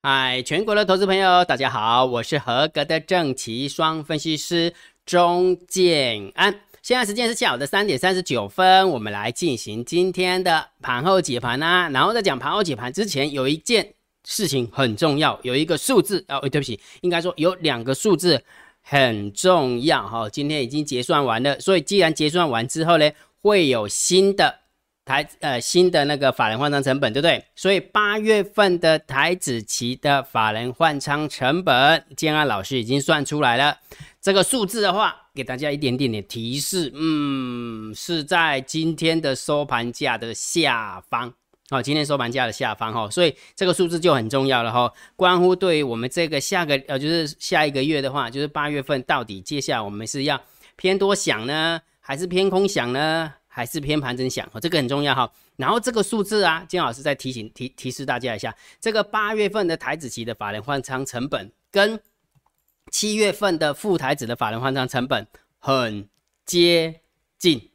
嗨，全国的投资朋友，大家好，我是合格的正奇双分析师钟建安。现在时间是下午的三点三十九分，我们来进行今天的盘后解盘啊。然后在讲盘后解盘之前，有一件事情很重要，有一个数字哦，对不起，应该说有两个数字很重要哈。今天已经结算完了，所以既然结算完之后呢，会有新的。台呃新的那个法人换仓成本对不对？所以八月份的台子期的法人换仓成本，建安老师已经算出来了。这个数字的话，给大家一点点的提示，嗯，是在今天的收盘价的下方哦，今天收盘价的下方哈，所以这个数字就很重要了哈，关乎对于我们这个下个呃就是下一个月的话，就是八月份到底接下来我们是要偏多想呢，还是偏空想呢？还是偏盘真响哦，这个很重要哈。然后这个数字啊，金老师再提醒提提示大家一下，这个八月份的台子期的法人换仓成本跟七月份的副台子的法人换仓成本很接近，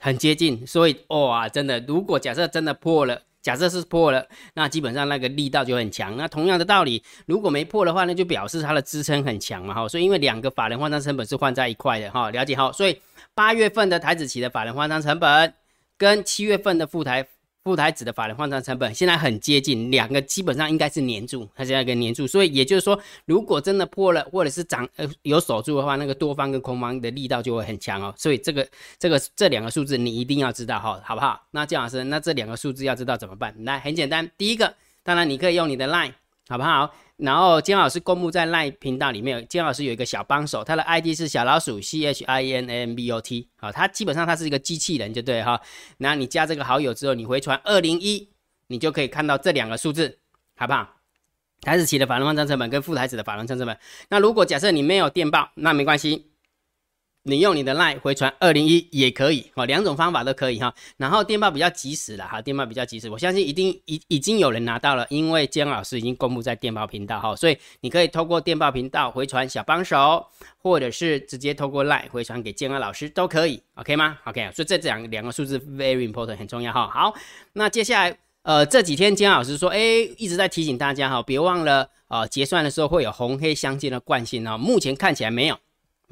很接近。所以哇，真的，如果假设真的破了，假设是破了，那基本上那个力道就很强。那同样的道理，如果没破的话，那就表示它的支撑很强嘛哈。所以因为两个法人换仓成本是换在一块的哈，了解哈。所以。八月份的台子期的法人换仓成本，跟七月份的副台副台子的法人换仓成本，现在很接近，两个基本上应该是黏住，它现在跟黏住，所以也就是说，如果真的破了，或者是涨呃有守住的话，那个多方跟空方的力道就会很强哦。所以这个这个这两个数字你一定要知道哈，好不好？那姜老师，那这两个数字要知道怎么办？来，很简单，第一个，当然你可以用你的 line，好不好？然后金老师公布在赖频道里面，金老师有一个小帮手，他的 ID 是小老鼠 C H I N M B O T，好，他基本上他是一个机器人，就对哈。那你加这个好友之后，你回传二零一，你就可以看到这两个数字，好不好？台子期的法人换仓成本跟副台子的法人换仓成本。那如果假设你没有电报，那没关系。你用你的 line 回传二零一也可以哦，两种方法都可以哈。然后电报比较及时了哈，电报比较及时，我相信一定已已经有人拿到了，因为姜老师已经公布在电报频道哈，所以你可以透过电报频道回传小帮手，或者是直接透过 line 回传给姜老师都可以，OK 吗？OK，所以这两两个数字 very important 很重要哈。好，那接下来呃这几天姜老师说，哎，一直在提醒大家哈，别忘了啊结算的时候会有红黑相间的惯性哦，目前看起来没有。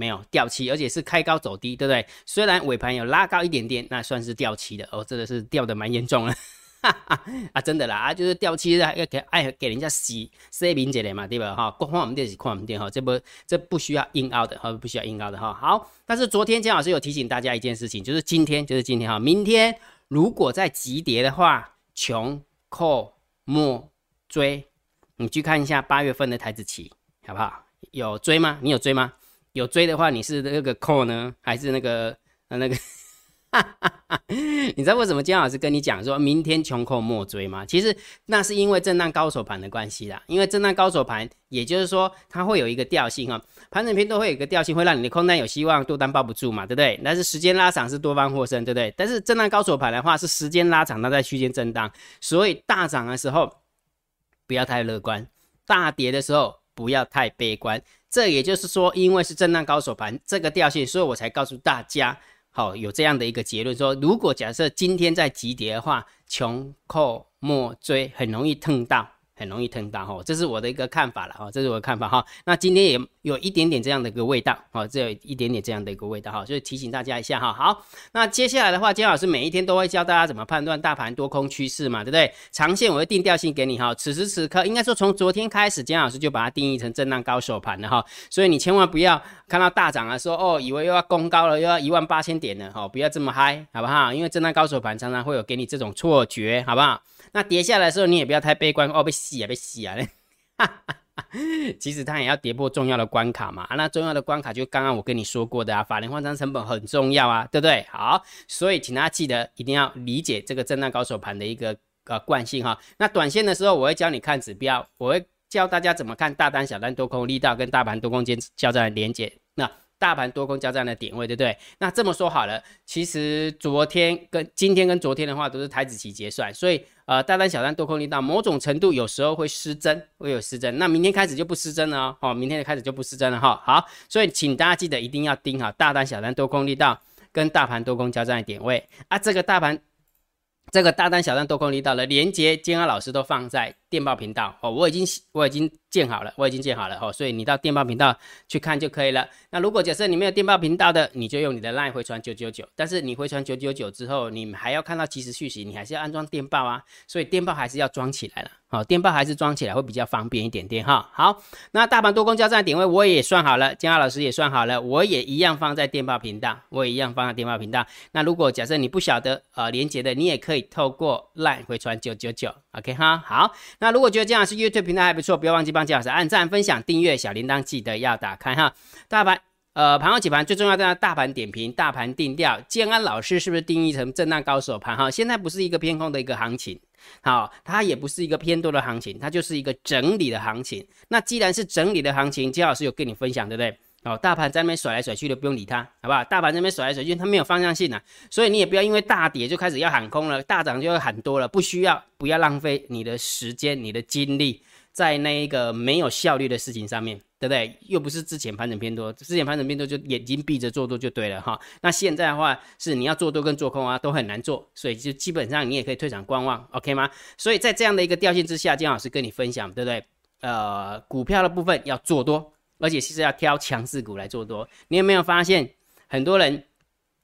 没有掉期，而且是开高走低，对不对？虽然尾盘有拉高一点点，那算是掉期的哦，真的是掉的蛮严重了，啊，真的啦，啊，就是掉期要给爱给人家洗洗明解的嘛，对吧？哈，光看我们店是，看我们店哈，这不这不需要硬凹的哈，不需要硬凹的哈。好，但是昨天姜老师有提醒大家一件事情，就是今天就是今天哈，明天如果在急跌的话，穷扣莫追，你去看一下八月份的台子期，好不好？有追吗？你有追吗？有追的话，你是那个 call 呢，还是那个呃那个？你知道为什么姜老师跟你讲说明天穷寇莫追吗？其实那是因为震荡高手盘的关系啦。因为震荡高手盘，也就是说它会有一个调性哈，盘整篇都会有一个调性，会让你的空单有希望，多单抱不住嘛，对不对？但是时间拉长是多方获胜，对不对？但是震荡高手盘的话是时间拉长，它在区间震荡，所以大涨的时候不要太乐观，大跌的时候不要太悲观。这也就是说，因为是震荡高手盘这个调性，所以我才告诉大家，好有这样的一个结论：说如果假设今天在急跌的话，穷寇莫追，很容易碰到。很容易吞到哈，这是我的一个看法了哈，这是我的看法哈。那今天也有一点点这样的一个味道哈，这有一点点这样的一个味道哈，所以提醒大家一下哈。好，那接下来的话，姜老师每一天都会教大家怎么判断大盘多空趋势嘛，对不对？长线我会定调性给你哈。此时此刻，应该说从昨天开始，姜老师就把它定义成震荡高手盘了哈。所以你千万不要看到大涨啊，说哦，以为又要攻高了，又要一万八千点了哈，不要这么嗨，好不好？因为震荡高手盘常常会有给你这种错觉，好不好？那跌下来的时候，你也不要太悲观哦，被洗啊，被洗啊嘞！其实它也要跌破重要的关卡嘛。那重要的关卡就刚刚我跟你说过的啊，法人换仓成本很重要啊，对不对？好，所以请大家记得一定要理解这个震荡高手盘的一个呃惯性哈。那短线的时候，我会教你看指标，我会教大家怎么看大单、小单、多空力道跟大盘多空间交战的连接。那大盘多空交战的点位，对不对？那这么说好了，其实昨天跟今天跟昨天的话都是台子期结算，所以呃大单小单多空力道某种程度有时候会失真，会有失真。那明天开始就不失真了哦，哦，明天就开始就不失真了哈。好，所以请大家记得一定要盯好大单小单多空力道跟大盘多空交战的点位啊。这个大盘这个大单小单多空力道的连接，金安老师都放在电报频道哦，我已经我已经建好了，我已经建好了哦，所以你到电报频道去看就可以了。那如果假设你没有电报频道的，你就用你的 LINE 回传九九九，但是你回传九九九之后，你还要看到即时讯息，你还是要安装电报啊，所以电报还是要装起来了。好，电报还是装起来会比较方便一点点哈。好，那大盘多空交战点位我也算好了，江浩老师也算好了，我也一样放在电报频道，我也一样放在电报频道。那如果假设你不晓得呃连接的，你也可以透过 LINE 回传九九九，OK 哈。好，那如果觉得江老师 YouTube 频道还不错，不要忘记帮江老师按赞、分享、订阅小铃铛，记得要打开哈。大盘呃盘后几盘最重要的大盘点评、大盘定调，建安老师是不是定义成震荡高手盘哈？现在不是一个偏空的一个行情。好，它也不是一个偏多的行情，它就是一个整理的行情。那既然是整理的行情，姜老师有跟你分享，对不对？哦，大盘在那边甩来甩去的，不用理它，好不好？大盘在那边甩来甩去，它没有方向性啊，所以你也不要因为大跌就开始要喊空了，大涨就要喊多了，不需要，不要浪费你的时间、你的精力。在那一个没有效率的事情上面，对不对？又不是之前盘整偏多，之前盘整偏多就眼睛闭着做多就对了哈。那现在的话是你要做多跟做空啊都很难做，所以就基本上你也可以退场观望，OK 吗？所以在这样的一个调性之下，金老师跟你分享，对不对？呃，股票的部分要做多，而且其实要挑强势股来做多。你有没有发现很多人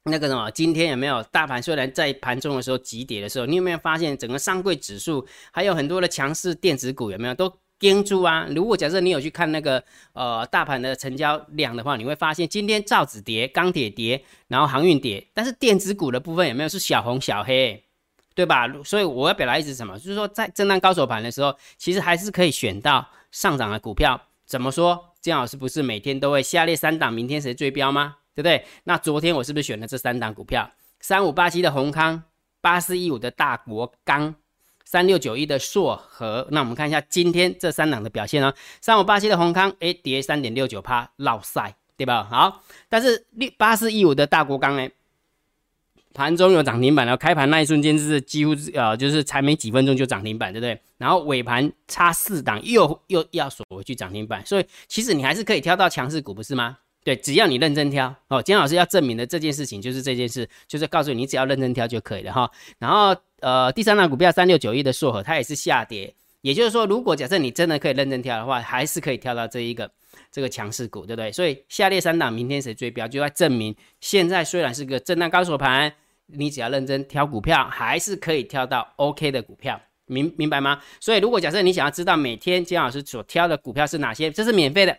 那个什么？今天有没有大盘虽然在盘中的时候急跌的时候，你有没有发现整个上柜指数还有很多的强势电子股有没有都？盯住啊！如果假设你有去看那个呃大盘的成交量的话，你会发现今天造纸跌、钢铁跌，然后航运跌，但是电子股的部分有没有是小红小黑，对吧？所以我要表达意思什么？就是说在震荡高手盘的时候，其实还是可以选到上涨的股票。怎么说？姜老师不是每天都会下列三档，明天谁追标吗？对不对？那昨天我是不是选了这三档股票？三五八七的宏康，八四一五的大国钢。三六九一的硕和，那我们看一下今天这三档的表现哦。三五八七的宏康，哎，跌三点六九趴，老塞，对吧？好，但是六八四一五的大国钢呢，盘中有涨停板然后，开盘那一瞬间是几乎呃，就是才没几分钟就涨停板，对不对？然后尾盘差四档又又要锁回去涨停板，所以其实你还是可以挑到强势股，不是吗？对，只要你认真挑哦，金老师要证明的这件事情就是这件事，就是告诉你，只要认真挑就可以了哈。然后呃，第三档股票三六九一的硕和，它也是下跌，也就是说，如果假设你真的可以认真挑的话，还是可以挑到这一个这个强势股，对不对？所以下列三档明天谁追标，就要证明现在虽然是个震荡高手盘，你只要认真挑股票，还是可以挑到 OK 的股票，明明白吗？所以如果假设你想要知道每天金老师所挑的股票是哪些，这是免费的。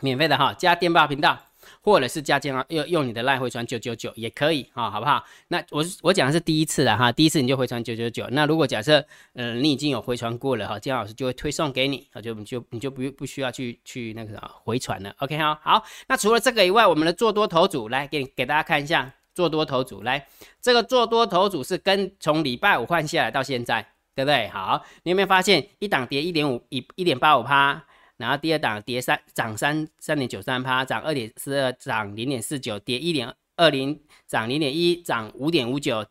免费的哈，加电报频道，或者是加电话用用你的赖回传九九九也可以哈，好不好？那我我讲的是第一次的哈，第一次你就回传九九九。那如果假设嗯你已经有回传过了哈，姜老师就会推送给你，啊就你就你就不不需要去去那个什么回传了。OK 哈，好。那除了这个以外，我们的做多头组来给给大家看一下做多头组来，这个做多头组是跟从礼拜五换下来到现在，对不对？好，你有没有发现一档跌一点五一一点八五趴？然后第二档跌三涨三三点九三趴，涨二点四二，涨零点四九，跌一点二零，涨零点一，涨五点五九，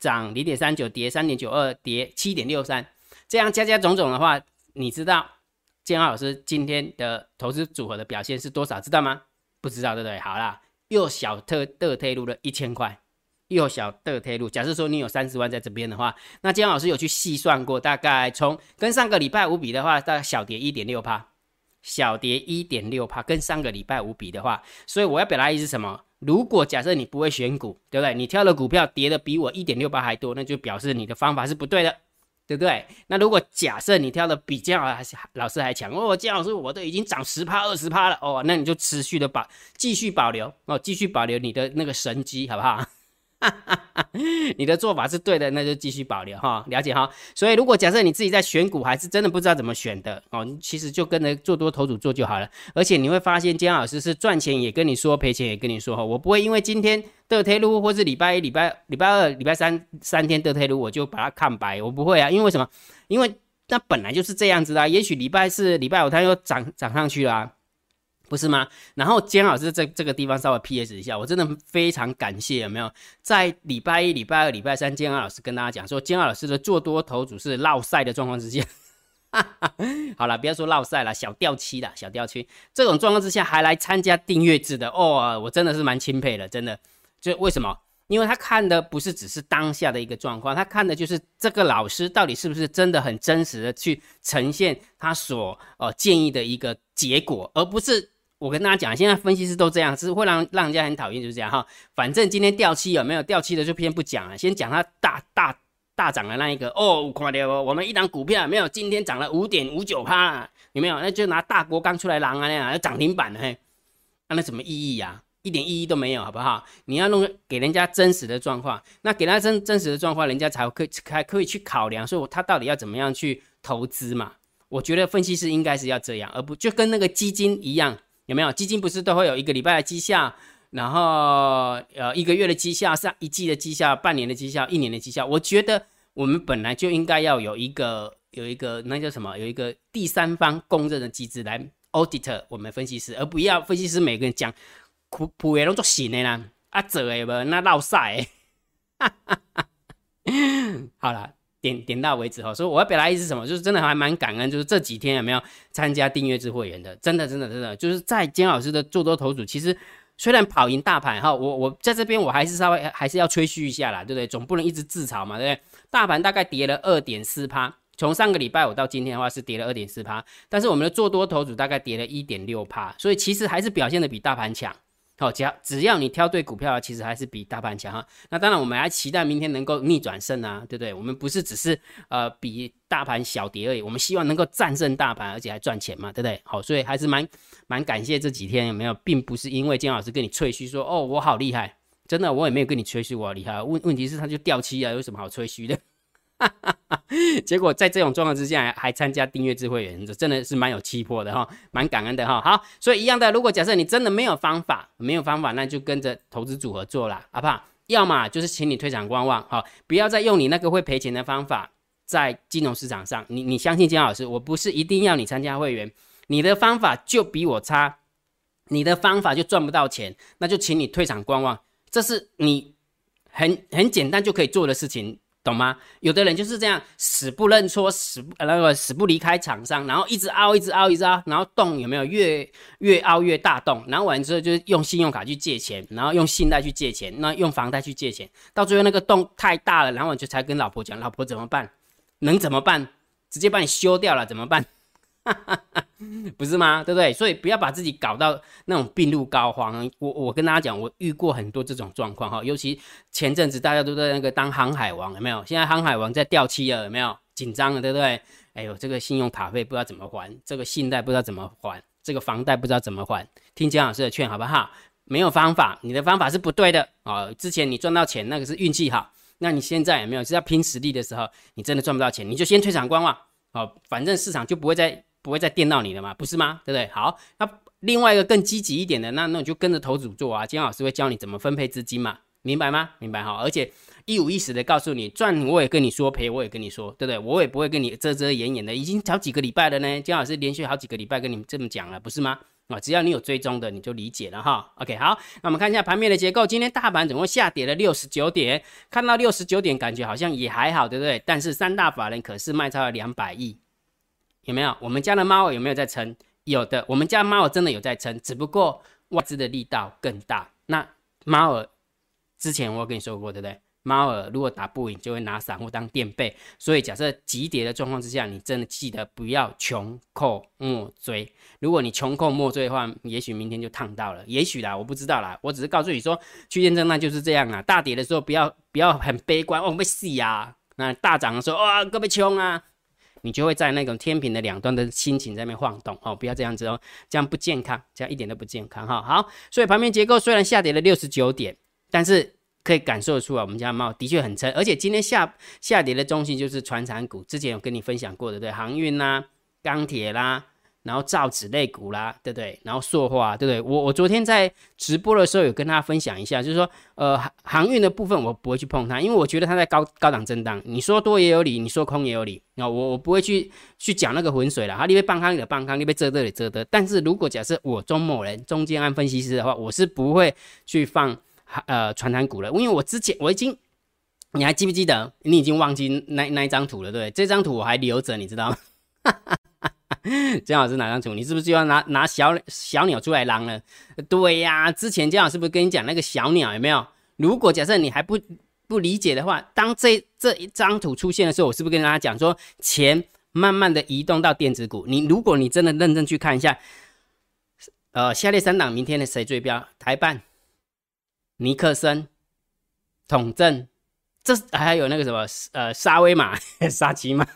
涨零点三九，跌三点九二，跌七点六三。这样加加种种的话，你知道建浩老师今天的投资组合的表现是多少？知道吗？不知道对不对？好啦，又小特的退路了一千块，又小的退路。假设说你有三十万在这边的话，那建浩老师有去细算过，大概从跟上个礼拜五比的话，大概小跌一点六趴。小跌一点六帕，跟上个礼拜五比的话，所以我要表达意思是什么？如果假设你不会选股，对不对？你挑的股票跌的比我一点六八还多，那就表示你的方法是不对的，对不对？那如果假设你跳的比姜老师还强，哦，姜老师我都已经涨十趴二十趴了，哦，那你就持续的保，继续保留哦，继续保留你的那个神机，好不好？你的做法是对的，那就继续保留哈，了解哈。所以如果假设你自己在选股还是真的不知道怎么选的哦，其实就跟着做多头组做就好了。而且你会发现姜老师是赚钱也跟你说，赔钱也跟你说哈。我不会因为今天的推路或是礼拜一、礼拜礼拜二、礼拜三三天的推路，我就把它看白，我不会啊。因为什么？因为那本来就是这样子啊。也许礼拜四、礼拜五它又涨涨上去了。不是吗？然后姜老师在这个地方稍微 P.S 一下，我真的非常感谢有没有在礼拜一、礼拜二、礼拜三，姜老师跟大家讲说，姜老师的做多头组是落赛的状况之下，好了，不要说落赛了，小掉期了，小掉期这种状况之下还来参加订阅制的哦，我真的是蛮钦佩的，真的，就为什么？因为他看的不是只是当下的一个状况，他看的就是这个老师到底是不是真的很真实的去呈现他所呃建议的一个结果，而不是我跟大家讲，现在分析师都这样，是会让让人家很讨厌，就是这样哈。反正今天掉期有没有掉期的就偏不讲了，先讲它大大大涨的那一个哦，快点哦，我们一档股票没有今天涨了五点五九趴，有没有？那就拿大锅刚出来狼啊那样，要涨停板的嘿，那那什么意义呀？一点意义都没有，好不好？你要弄给人家真实的状况，那给他真真实的状况，人家才可以还可以去考量，说他到底要怎么样去投资嘛？我觉得分析师应该是要这样，而不就跟那个基金一样，有没有？基金不是都会有一个礼拜的绩效，然后呃一个月的绩效，上一季的绩效，半年的绩效，一年的绩效。我觉得我们本来就应该要有一个有一个那叫什么？有一个第三方公认的机制来 audit 我们分析师，而不要分析师每个人讲。普普的拢做新的 啦，啊做的无那闹晒，好了，点点到为止哈。所以我要表达意思什么，就是真的还蛮感恩，就是这几天有没有参加订阅制会员的，真的真的真的，就是在金老师的做多头组，其实虽然跑赢大盘哈，我我在这边我还是稍微还是要吹嘘一下啦，对不对？总不能一直自嘲嘛，对不对？大盘大概跌了二点四趴，从上个礼拜五到今天的话是跌了二点四趴，但是我们的做多头组大概跌了一点六趴，所以其实还是表现的比大盘强。好，只要只要你挑对股票，其实还是比大盘强哈。那当然，我们还期待明天能够逆转胜啊，对不对？我们不是只是呃比大盘小跌而已，我们希望能够战胜大盘，而且还赚钱嘛，对不对？好，所以还是蛮蛮感谢这几天有没有，并不是因为金老师跟你吹嘘说哦我好厉害，真的我也没有跟你吹嘘我好厉害。问问题是他就掉期啊，有什么好吹嘘的？结果在这种状况之下，还参加订阅智慧员，这真的是蛮有气魄的哈，蛮感恩的哈。好，所以一样的，如果假设你真的没有方法，没有方法，那就跟着投资组合做啦，好不好？要么就是请你退场观望，好，不要再用你那个会赔钱的方法在金融市场上。你你相信金老师，我不是一定要你参加会员，你的方法就比我差，你的方法就赚不到钱，那就请你退场观望，这是你很很简单就可以做的事情。懂吗？有的人就是这样死不认错，死那个死不离开厂商，然后一直凹，一直凹，一直凹，然后洞有没有越越凹越大洞？然后完之后就用信用卡去借钱，然后用信贷去借钱，那用房贷去借钱，到最后那个洞太大了，然后我就才跟老婆讲，老婆怎么办？能怎么办？直接把你修掉了怎么办？不是吗？对不对？所以不要把自己搞到那种病入膏肓。我我跟大家讲，我遇过很多这种状况哈。尤其前阵子大家都在那个当航海王，有没有？现在航海王在掉期了，有没有？紧张了，对不对？哎呦，这个信用卡费不知道怎么还，这个信贷不知道怎么还，这个房贷不知道怎么还。听姜老师的劝，好不好？没有方法，你的方法是不对的啊。之前你赚到钱，那个是运气好。那你现在有没有是要拼实力的时候？你真的赚不到钱，你就先退场观望哦。反正市场就不会再。不会再电到你了嘛？不是吗？对不对？好，那另外一个更积极一点的，那那你就跟着投组做啊。金老师会教你怎么分配资金嘛？明白吗？明白哈。而且一五一十的告诉你，赚我也跟你说，赔我也跟你说，对不对？我也不会跟你遮遮掩掩的。已经好几个礼拜了呢，金老师连续好几个礼拜跟你们这么讲了，不是吗？啊，只要你有追踪的，你就理解了哈。OK，好，那我们看一下盘面的结构。今天大盘总共下跌了六十九点，看到六十九点，感觉好像也还好，对不对？但是三大法人可是卖超了两百亿。有没有？我们家的猫有没有在撑？有的，我们家猫真的有在撑，只不过外资的力道更大。那猫儿之前我跟你说过，对不对？猫儿如果打不赢，就会拿散户当垫背。所以假设急跌的状况之下，你真的记得不要穷寇莫追。如果你穷寇莫追的话，也许明天就烫到了。也许啦，我不知道啦。我只是告诉你说，区间震荡就是这样啊。大跌的时候不要不要很悲观，哦，被死啊。那大涨的时候，哇，各位穷啊。你就会在那种天平的两端的心情在那边晃动哦，不要这样子哦，这样不健康，这样一点都不健康哈。好，所以盘面结构虽然下跌了六十九点，但是可以感受出来，我们家猫的确很撑，而且今天下下跌的中心就是船产股，之前有跟你分享过的，对，航运啦、钢铁啦。然后造纸类股啦，对不对？然后塑化，对不对？我我昨天在直播的时候有跟大家分享一下，就是说，呃，航航运的部分我不会去碰它，因为我觉得它在高高档震荡。你说多也有理，你说空也有理啊。我我不会去去讲那个浑水了。哈，你被半康的半康，你被遮的遮的。但是如果假设我中某人中间按分析师的话，我是不会去放呃传单股了，因为我之前我已经，你还记不记得？你已经忘记那那一张图了，对不对？这张图我还留着，你知道吗？姜老师哪张图？你是不是就要拿拿小小鸟出来狼了？对呀，之前姜老师不是跟你讲那个小鸟有没有如果假设你还不不理解的话，当这这一张图出现的时候，我是不是跟大家讲说，钱慢慢的移动到电子股？你如果你真的认真去看一下，呃，下列三档明天的谁追标？台办、尼克森、统正，这还有那个什么呃沙威玛、沙琪玛。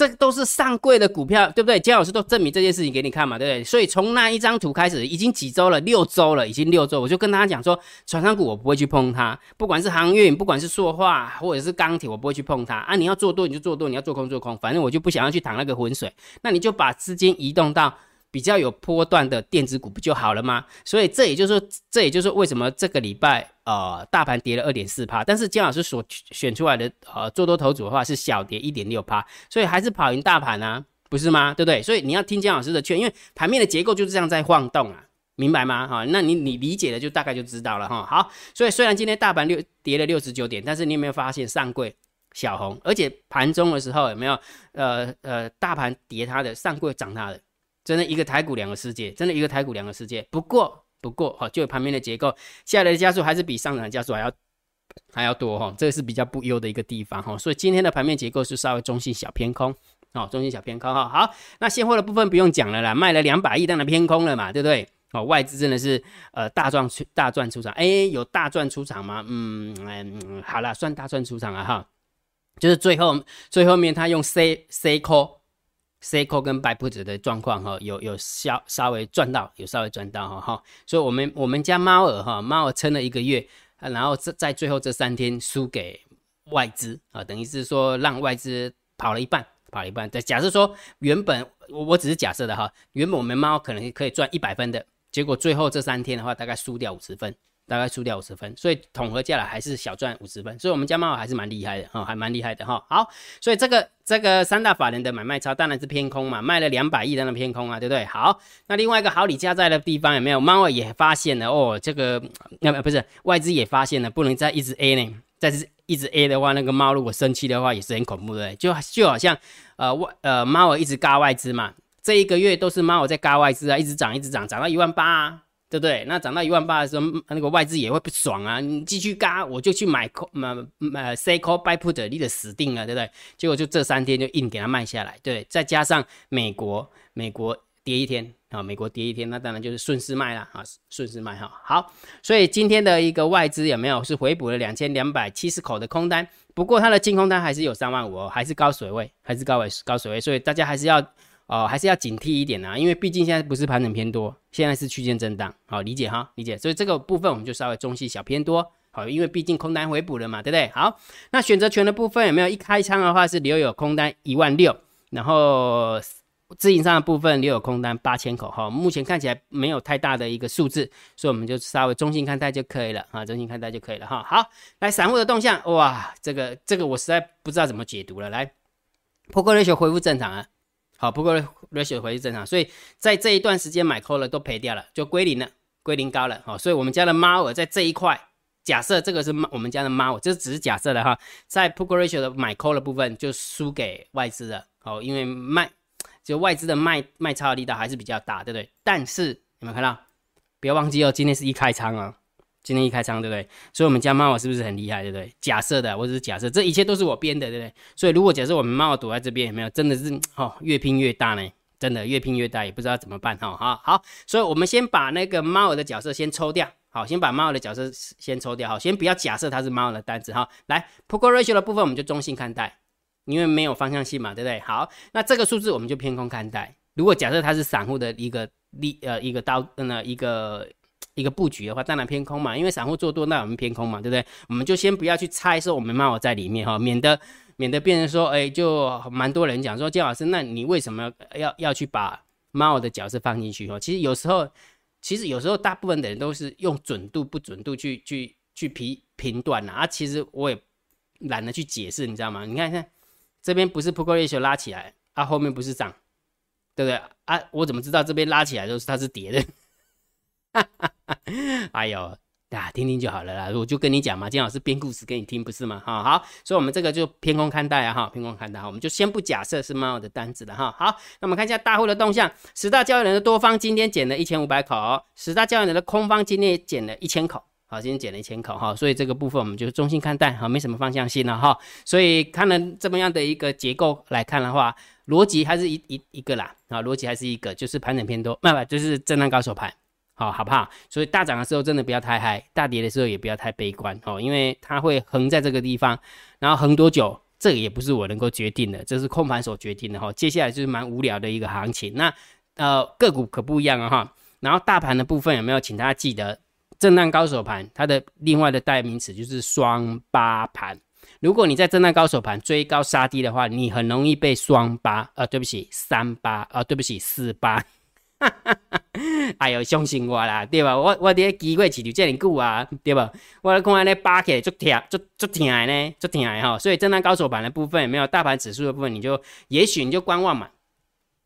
这都是上柜的股票，对不对？姜老师都证明这件事情给你看嘛，对不对？所以从那一张图开始，已经几周了，六周了，已经六周，我就跟大家讲说，船商股我不会去碰它，不管是航运，不管是塑化或者是钢铁，我不会去碰它啊。你要做多你就做多，你要做空做空，反正我就不想要去淌那个浑水。那你就把资金移动到。比较有波段的电子股不就好了吗？所以这也就是说，这也就是为什么这个礼拜呃大盘跌了二点四趴，但是姜老师所选出来的呃做多头组的话是小跌一点六趴，所以还是跑赢大盘啊，不是吗？对不对？所以你要听姜老师的劝，因为盘面的结构就是这样在晃动啊，明白吗？哈，那你你理解了就大概就知道了哈。好，所以虽然今天大盘六跌了六十九点，但是你有没有发现上柜小红，而且盘中的时候有没有呃呃大盘跌它的上柜涨它的？真的一个台股两个世界，真的一个台股两个世界。不过，不过哈，就盘面的结构，下来的加速还是比上涨的加速还要还要多哈，这个是比较不优的一个地方哈。所以今天的盘面结构是稍微中性小偏空，哦，中性小偏空哈。好，那现货的部分不用讲了啦，卖了两百亿，当然偏空了嘛，对不对？哦，外资真的是呃大赚出大赚出场，哎，有大赚出场吗？嗯嗯，好了，算大赚出场了哈，就是最后最后面他用 C C call。C 扣跟 buy put 的状况哈，有有稍稍微赚到，有稍微赚到哈哈，所以我们我们家猫儿哈，猫儿撑了一个月，然后在在最后这三天输给外资啊，等于是说让外资跑了一半，跑了一半。再假设说原本我我只是假设的哈，原本我们猫可能可以赚一百分的，结果最后这三天的话，大概输掉五十分。大概输掉五十分，所以统合下来还是小赚五十分，所以我们家猫还是蛮厉害的哈，还蛮厉害的哈。好，所以这个这个三大法人的买卖超当然是偏空嘛，卖了两百亿当然偏空啊，对不对？好，那另外一个好李家在的地方有没有？猫也发现了哦，这个那不是外资也发现了，不能再一直 A 呢，再是一直 A 的话，那个猫如果生气的话也是很恐怖的，就就好像呃外呃猫一直嘎外资嘛，这一个月都是猫在嘎外资啊，一直涨一直涨，涨到一万八啊。对不对？那涨到一万八的时候，那个外资也会不爽啊！你继续嘎，我就去买 call 买买 say call buy put，你的死定了，对不对？结果就这三天就硬给它卖下来，对。再加上美国美国跌一天啊，美国跌一天，那当然就是顺势卖了啊，顺势卖哈。好，所以今天的一个外资有没有是回补了两千两百七十口的空单？不过它的净空单还是有三万五，还是高水位，还是高位高水位，所以大家还是要。哦，还是要警惕一点啊，因为毕竟现在不是盘整偏多，现在是区间震荡，好理解哈，理解。所以这个部分我们就稍微中细小偏多，好，因为毕竟空单回补了嘛，对不对？好，那选择权的部分有没有一开仓的话是留有空单一万六，然后自营上的部分留有空单八千口，哈，目前看起来没有太大的一个数字，所以我们就稍微中性看待就可以了啊，中性看待就可以了哈。好，来散户的动向，哇，这个这个我实在不知道怎么解读了，来，破格瑞雪恢复正常啊。好，不过 ratio 回去正常，所以在这一段时间买 call 了都赔掉了，就归零了，归零高了。好，所以我们家的猫儿在这一块，假设这个是我们家的猫，这只是假设的哈，在 p o k ratio 的买 call 的部分就输给外资了。好，因为卖就外资的卖卖超的力道还是比较大，对不对？但是有没有看到？不要忘记哦，今天是一开仓啊。今天一开仓，对不对？所以我们家猫是不是很厉害，对不对？假设的，我只是假设，这一切都是我编的，对不对？所以如果假设我们猫躲在这边，有没有？真的是哦，越拼越大呢，真的越拼越大，也不知道怎么办哈。好，好，所以我们先把那个猫的角色先抽掉，好，先把猫的角色先抽掉，好，先不要假设它是猫的单子哈。来 p o k ratio 的部分我们就中性看待，因为没有方向性嘛，对不对？好，那这个数字我们就偏空看待。如果假设它是散户的一个利呃一个刀呃一个。一个布局的话，当然偏空嘛，因为散户做多，那我们偏空嘛，对不对？我们就先不要去猜说我们猫在里面哈，免得免得变成说，哎，就蛮多人讲说，姜老师，那你为什么要要去把猫的角色放进去哈？其实有时候，其实有时候大部分的人都是用准度不准度去去去评评断呐，啊，其实我也懒得去解释，你知道吗？你看看这边不是 p o k ratio 拉起来，啊，后面不是涨，对不对？啊，我怎么知道这边拉起来都是它是跌的？哈哈哈，哎呦，啊，听听就好了啦。我就跟你讲嘛，金老师编故事给你听，不是吗？哈，好，所以我们这个就偏空看待啊，哈，偏空看待，我们就先不假设是猫的单子了，哈。好，那我们看一下大户的动向，十大交易人的多方今天减了一千五百口，十大交易人的空方今天也减了一千口，好，今天减了一千口哈，所以这个部分我们就中性看待，好，没什么方向性了哈。所以看了这么样的一个结构来看的话，逻辑还是一一一个啦，啊，逻辑还是一个，就是盘整偏多，不不，就是震荡高手盘。好，好不好？所以大涨的时候真的不要太嗨，大跌的时候也不要太悲观哦，因为它会横在这个地方，然后横多久，这个也不是我能够决定的，这是控盘手决定的哈。接下来就是蛮无聊的一个行情，那呃个股可不一样啊哈。然后大盘的部分有没有，请大家记得，震荡高手盘它的另外的代名词就是双八盘。如果你在震荡高手盘追高杀低的话，你很容易被双八呃，对不起，三八啊，对不起，四八。哎呦，相信我啦，对吧？我我伫机会持续这么久啊，对吧？我看安尼扒起来足疼，足足疼的呢，足疼的哈。所以震荡高手盘的部分，没有大盘指数的部分，你就也许你就观望嘛，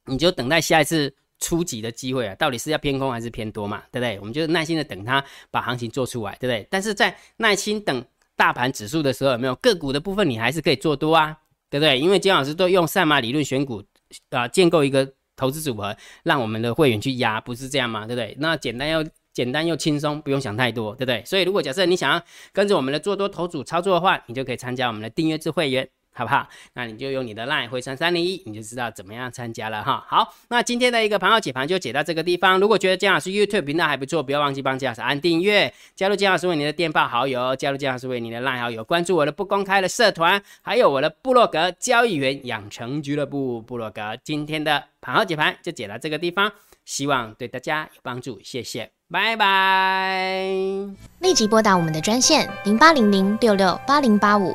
你就等待下一次初级的机会啊，到底是要偏空还是偏多嘛，对不对？我们就耐心的等它把行情做出来，对不对？但是在耐心等大盘指数的时候，有没有个股的部分，你还是可以做多啊，对不对？因为金老师都用赛马理论选股啊，建构一个。投资组合让我们的会员去压，不是这样吗？对不对？那简单又简单又轻松，不用想太多，对不对？所以如果假设你想要跟着我们的做多投组操作的话，你就可以参加我们的订阅制会员。好不好？那你就用你的 LINE 回传三零一，你就知道怎么样参加了哈。好，那今天的一个盘后解盘就解到这个地方。如果觉得姜老师 YouTube 频道还不错，不要忘记帮姜老师按订阅，加入姜老师为你的电报好友，加入姜老师为你的 LINE 好友，关注我的不公开的社团，还有我的部落格交易员养成俱乐部部落格。今天的盘后解盘就解到这个地方，希望对大家有帮助，谢谢，拜拜。立即拨打我们的专线零八零零六六八零八五。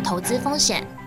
投资风险。